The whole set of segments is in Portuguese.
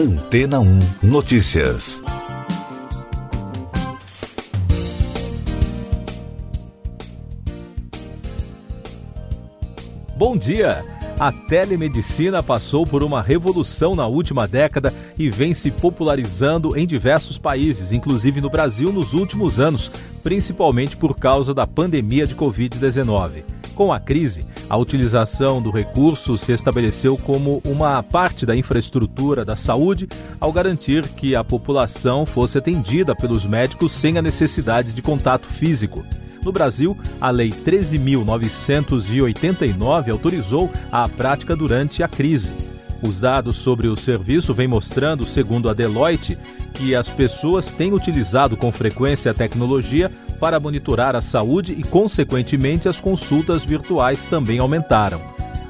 Antena 1 Notícias. Bom dia! A telemedicina passou por uma revolução na última década e vem se popularizando em diversos países, inclusive no Brasil, nos últimos anos, principalmente por causa da pandemia de Covid-19. Com a crise, a utilização do recurso se estabeleceu como uma parte da infraestrutura da saúde, ao garantir que a população fosse atendida pelos médicos sem a necessidade de contato físico. No Brasil, a Lei 13.989 autorizou a prática durante a crise. Os dados sobre o serviço vêm mostrando, segundo a Deloitte, que as pessoas têm utilizado com frequência a tecnologia para monitorar a saúde e, consequentemente, as consultas virtuais também aumentaram.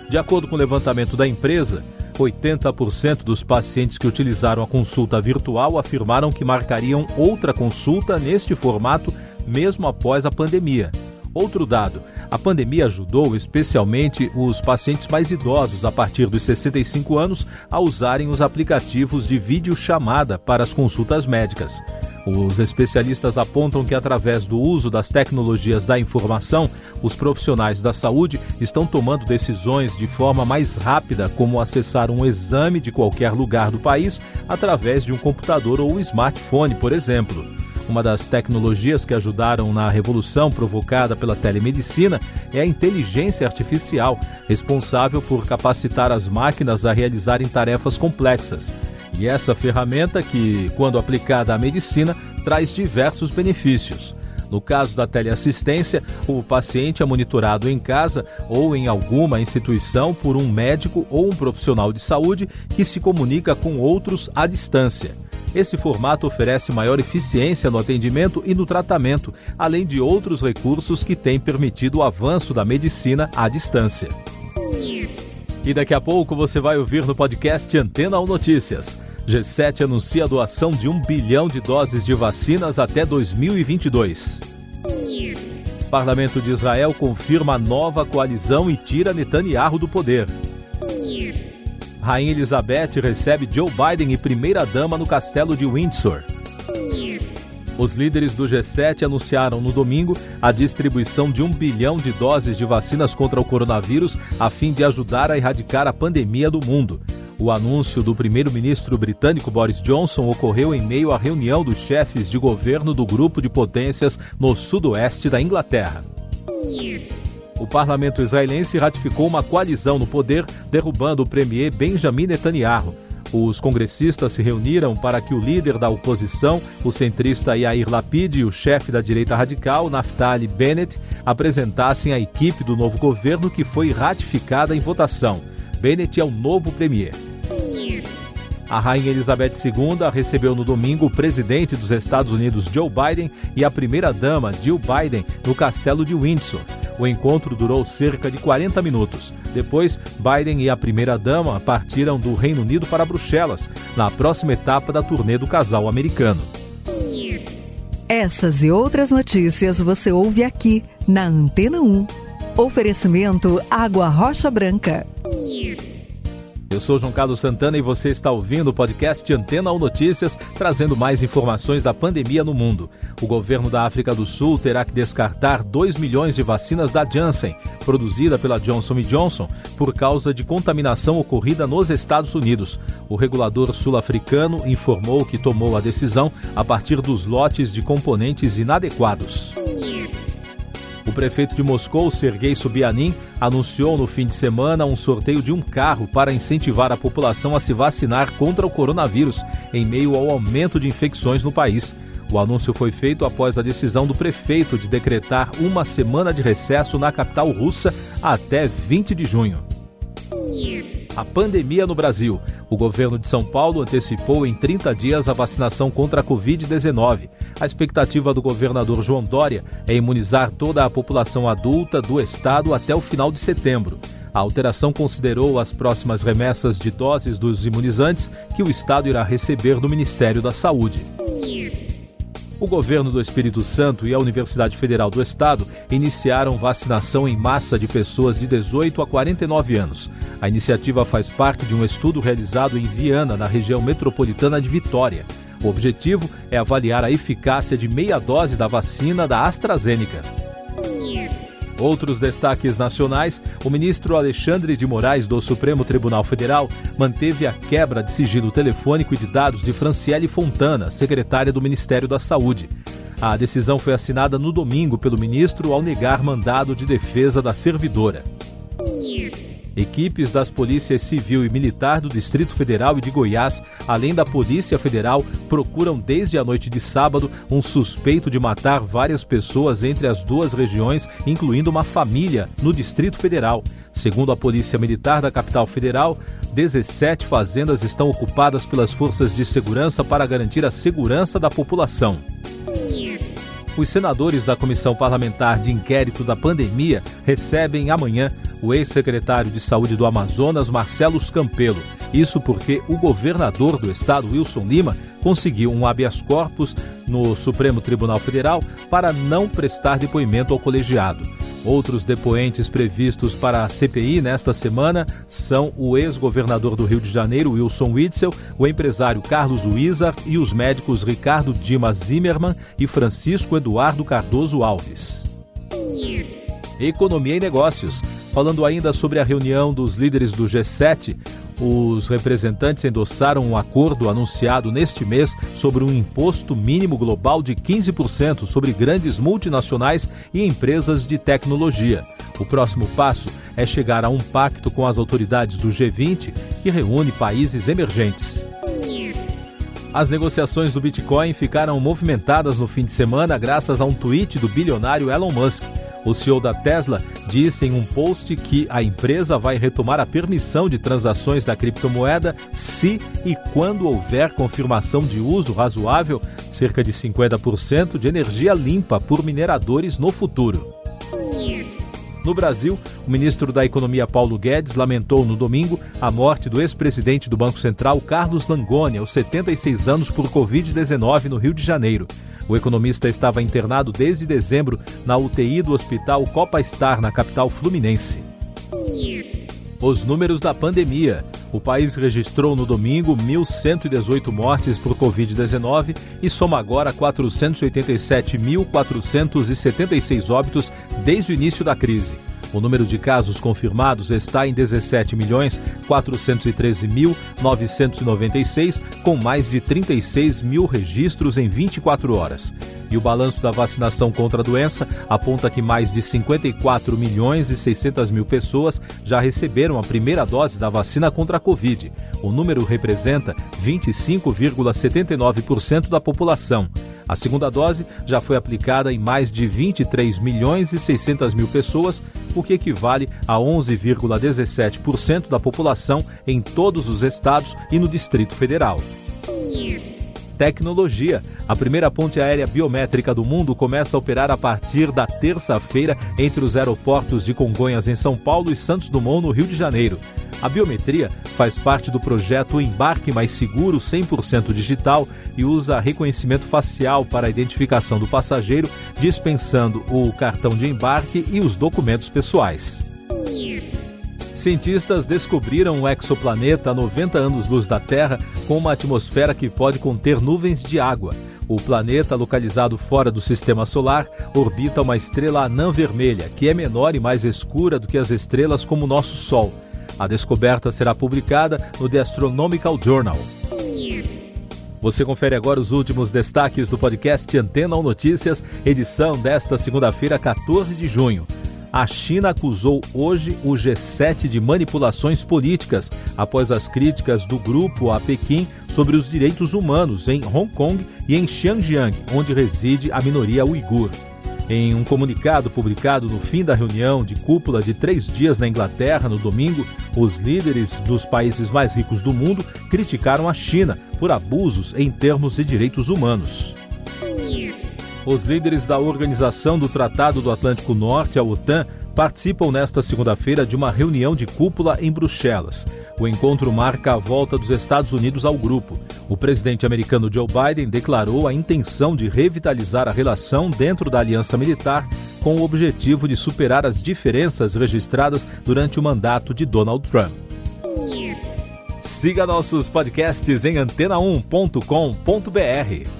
De acordo com o levantamento da empresa, 80% dos pacientes que utilizaram a consulta virtual afirmaram que marcariam outra consulta neste formato mesmo após a pandemia. Outro dado: a pandemia ajudou especialmente os pacientes mais idosos a partir dos 65 anos a usarem os aplicativos de videochamada para as consultas médicas. Os especialistas apontam que, através do uso das tecnologias da informação, os profissionais da saúde estão tomando decisões de forma mais rápida, como acessar um exame de qualquer lugar do país através de um computador ou um smartphone, por exemplo. Uma das tecnologias que ajudaram na revolução provocada pela telemedicina é a inteligência artificial, responsável por capacitar as máquinas a realizarem tarefas complexas. E essa ferramenta, que, quando aplicada à medicina, traz diversos benefícios. No caso da teleassistência, o paciente é monitorado em casa ou em alguma instituição por um médico ou um profissional de saúde que se comunica com outros à distância. Esse formato oferece maior eficiência no atendimento e no tratamento, além de outros recursos que têm permitido o avanço da medicina à distância. E daqui a pouco você vai ouvir no podcast Antena ou Notícias. G7 anuncia a doação de um bilhão de doses de vacinas até 2022. Parlamento de Israel confirma nova coalizão e tira Netanyahu do poder. Rainha Elizabeth recebe Joe Biden e primeira-dama no castelo de Windsor. Os líderes do G7 anunciaram no domingo a distribuição de um bilhão de doses de vacinas contra o coronavírus a fim de ajudar a erradicar a pandemia do mundo. O anúncio do primeiro-ministro britânico Boris Johnson ocorreu em meio à reunião dos chefes de governo do grupo de potências no sudoeste da Inglaterra o parlamento israelense ratificou uma coalizão no poder, derrubando o premier Benjamin Netanyahu. Os congressistas se reuniram para que o líder da oposição, o centrista Yair Lapid e o chefe da direita radical, Naftali Bennett, apresentassem a equipe do novo governo que foi ratificada em votação. Bennett é o novo premier. A rainha Elizabeth II recebeu no domingo o presidente dos Estados Unidos Joe Biden e a primeira-dama Jill Biden no castelo de Windsor. O encontro durou cerca de 40 minutos. Depois, Biden e a primeira-dama partiram do Reino Unido para Bruxelas, na próxima etapa da turnê do casal americano. Essas e outras notícias você ouve aqui na Antena 1. Oferecimento Água Rocha Branca. Eu sou João Carlos Santana e você está ouvindo o podcast Antena ou Notícias, trazendo mais informações da pandemia no mundo. O governo da África do Sul terá que descartar 2 milhões de vacinas da Janssen, produzida pela Johnson Johnson, por causa de contaminação ocorrida nos Estados Unidos. O regulador sul-africano informou que tomou a decisão a partir dos lotes de componentes inadequados. O prefeito de Moscou, Sergei Sobyanin, anunciou no fim de semana um sorteio de um carro para incentivar a população a se vacinar contra o coronavírus, em meio ao aumento de infecções no país. O anúncio foi feito após a decisão do prefeito de decretar uma semana de recesso na capital russa até 20 de junho. A pandemia no Brasil. O governo de São Paulo antecipou em 30 dias a vacinação contra a Covid-19. A expectativa do governador João Dória é imunizar toda a população adulta do estado até o final de setembro. A alteração considerou as próximas remessas de doses dos imunizantes que o estado irá receber do Ministério da Saúde. O governo do Espírito Santo e a Universidade Federal do Estado iniciaram vacinação em massa de pessoas de 18 a 49 anos. A iniciativa faz parte de um estudo realizado em Viana, na região metropolitana de Vitória. O objetivo é avaliar a eficácia de meia dose da vacina da AstraZeneca. Outros destaques nacionais: o ministro Alexandre de Moraes do Supremo Tribunal Federal manteve a quebra de sigilo telefônico e de dados de Franciele Fontana, secretária do Ministério da Saúde. A decisão foi assinada no domingo pelo ministro ao negar mandado de defesa da servidora. Equipes das polícias civil e militar do Distrito Federal e de Goiás, além da Polícia Federal, procuram desde a noite de sábado um suspeito de matar várias pessoas entre as duas regiões, incluindo uma família, no Distrito Federal. Segundo a Polícia Militar da capital federal, 17 fazendas estão ocupadas pelas forças de segurança para garantir a segurança da população. Os senadores da Comissão Parlamentar de Inquérito da Pandemia recebem amanhã o ex-secretário de Saúde do Amazonas, Marcelo Campelo. Isso porque o governador do estado, Wilson Lima, conseguiu um habeas corpus no Supremo Tribunal Federal para não prestar depoimento ao colegiado. Outros depoentes previstos para a CPI nesta semana são o ex-governador do Rio de Janeiro, Wilson Witzel, o empresário Carlos Wizard e os médicos Ricardo Dimas Zimmermann e Francisco Eduardo Cardoso Alves. Economia e Negócios. Falando ainda sobre a reunião dos líderes do G7, os representantes endossaram um acordo anunciado neste mês sobre um imposto mínimo global de 15% sobre grandes multinacionais e empresas de tecnologia. O próximo passo é chegar a um pacto com as autoridades do G20, que reúne países emergentes. As negociações do Bitcoin ficaram movimentadas no fim de semana graças a um tweet do bilionário Elon Musk. O CEO da Tesla disse em um post que a empresa vai retomar a permissão de transações da criptomoeda se e quando houver confirmação de uso razoável, cerca de 50% de energia limpa por mineradores no futuro. No Brasil, o ministro da Economia Paulo Guedes lamentou no domingo a morte do ex-presidente do Banco Central Carlos Langoni, aos 76 anos, por Covid-19 no Rio de Janeiro. O economista estava internado desde dezembro na UTI do Hospital Copa Star, na capital fluminense. Os números da pandemia. O país registrou no domingo 1.118 mortes por Covid-19 e soma agora 487.476 óbitos desde o início da crise. O número de casos confirmados está em 17 milhões 413.996, com mais de 36 mil registros em 24 horas. E o balanço da vacinação contra a doença aponta que mais de 54 milhões e 600 mil pessoas já receberam a primeira dose da vacina contra a Covid. O número representa 25,79% da população. A segunda dose já foi aplicada em mais de 23 milhões e 600 mil pessoas, o que equivale a 11,17% da população em todos os estados e no Distrito Federal. Tecnologia. A primeira ponte aérea biométrica do mundo começa a operar a partir da terça-feira entre os aeroportos de Congonhas, em São Paulo, e Santos Dumont, no Rio de Janeiro. A biometria faz parte do projeto Embarque Mais Seguro 100% digital e usa reconhecimento facial para a identificação do passageiro, dispensando o cartão de embarque e os documentos pessoais. Cientistas descobriram um exoplaneta a 90 anos-luz da Terra com uma atmosfera que pode conter nuvens de água. O planeta, localizado fora do sistema solar, orbita uma estrela anã vermelha, que é menor e mais escura do que as estrelas como o nosso Sol. A descoberta será publicada no The Astronomical Journal. Você confere agora os últimos destaques do podcast Antena ou Notícias, edição desta segunda-feira, 14 de junho. A China acusou hoje o G7 de manipulações políticas após as críticas do grupo a Pequim sobre os direitos humanos em Hong Kong e em Xinjiang, onde reside a minoria uigur. Em um comunicado publicado no fim da reunião de cúpula de três dias na Inglaterra no domingo, os líderes dos países mais ricos do mundo criticaram a China por abusos em termos de direitos humanos. Os líderes da Organização do Tratado do Atlântico Norte, a OTAN, participam nesta segunda-feira de uma reunião de cúpula em Bruxelas. O encontro marca a volta dos Estados Unidos ao grupo. O presidente americano Joe Biden declarou a intenção de revitalizar a relação dentro da aliança militar com o objetivo de superar as diferenças registradas durante o mandato de Donald Trump. Siga nossos podcasts em antena1.com.br.